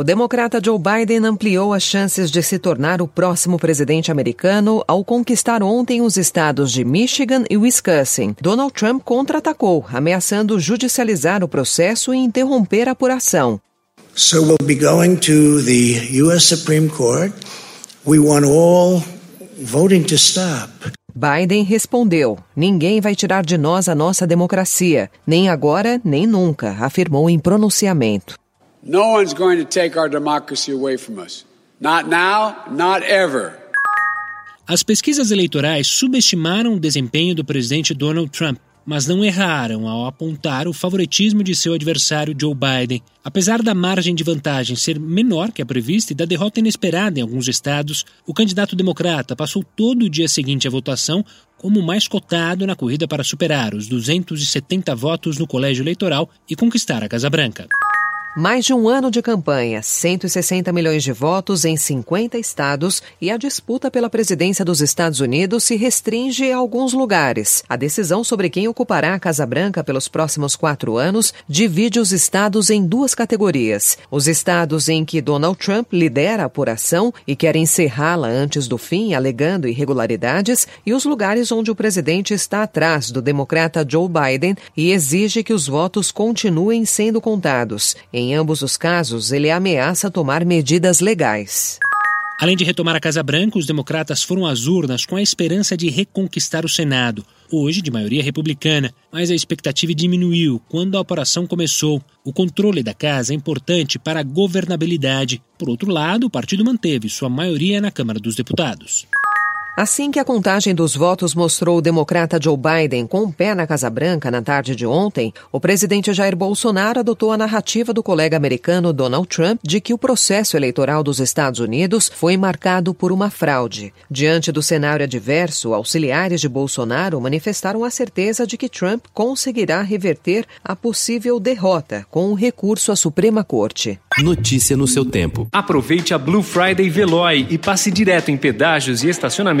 O democrata Joe Biden ampliou as chances de se tornar o próximo presidente americano ao conquistar ontem os estados de Michigan e Wisconsin. Donald Trump contra-atacou, ameaçando judicializar o processo e interromper a apuração. So we'll be going to the U.S. Supreme Court. We want all voting to stop. Biden respondeu: Ninguém vai tirar de nós a nossa democracia, nem agora, nem nunca, afirmou em pronunciamento. No one's going to take our democracy away from us. Not now, not ever. As pesquisas eleitorais subestimaram o desempenho do presidente Donald Trump, mas não erraram ao apontar o favoritismo de seu adversário Joe Biden. Apesar da margem de vantagem ser menor que a prevista e da derrota inesperada em alguns estados, o candidato democrata passou todo o dia seguinte à votação como o mais cotado na corrida para superar os 270 votos no colégio eleitoral e conquistar a Casa Branca. Mais de um ano de campanha, 160 milhões de votos em 50 estados e a disputa pela presidência dos Estados Unidos se restringe a alguns lugares. A decisão sobre quem ocupará a Casa Branca pelos próximos quatro anos divide os estados em duas categorias: os estados em que Donald Trump lidera a apuração e quer encerrá-la antes do fim, alegando irregularidades, e os lugares onde o presidente está atrás do democrata Joe Biden e exige que os votos continuem sendo contados. Em ambos os casos, ele ameaça tomar medidas legais. Além de retomar a Casa Branca, os democratas foram às urnas com a esperança de reconquistar o Senado, hoje de maioria republicana, mas a expectativa diminuiu quando a operação começou. O controle da casa é importante para a governabilidade. Por outro lado, o partido manteve sua maioria na Câmara dos Deputados. Assim que a contagem dos votos mostrou o democrata Joe Biden com o um pé na Casa Branca na tarde de ontem, o presidente Jair Bolsonaro adotou a narrativa do colega americano Donald Trump de que o processo eleitoral dos Estados Unidos foi marcado por uma fraude. Diante do cenário adverso, auxiliares de Bolsonaro manifestaram a certeza de que Trump conseguirá reverter a possível derrota com o um recurso à Suprema Corte. Notícia no seu tempo. Aproveite a Blue Friday Veloy e passe direto em pedágios e estacionamentos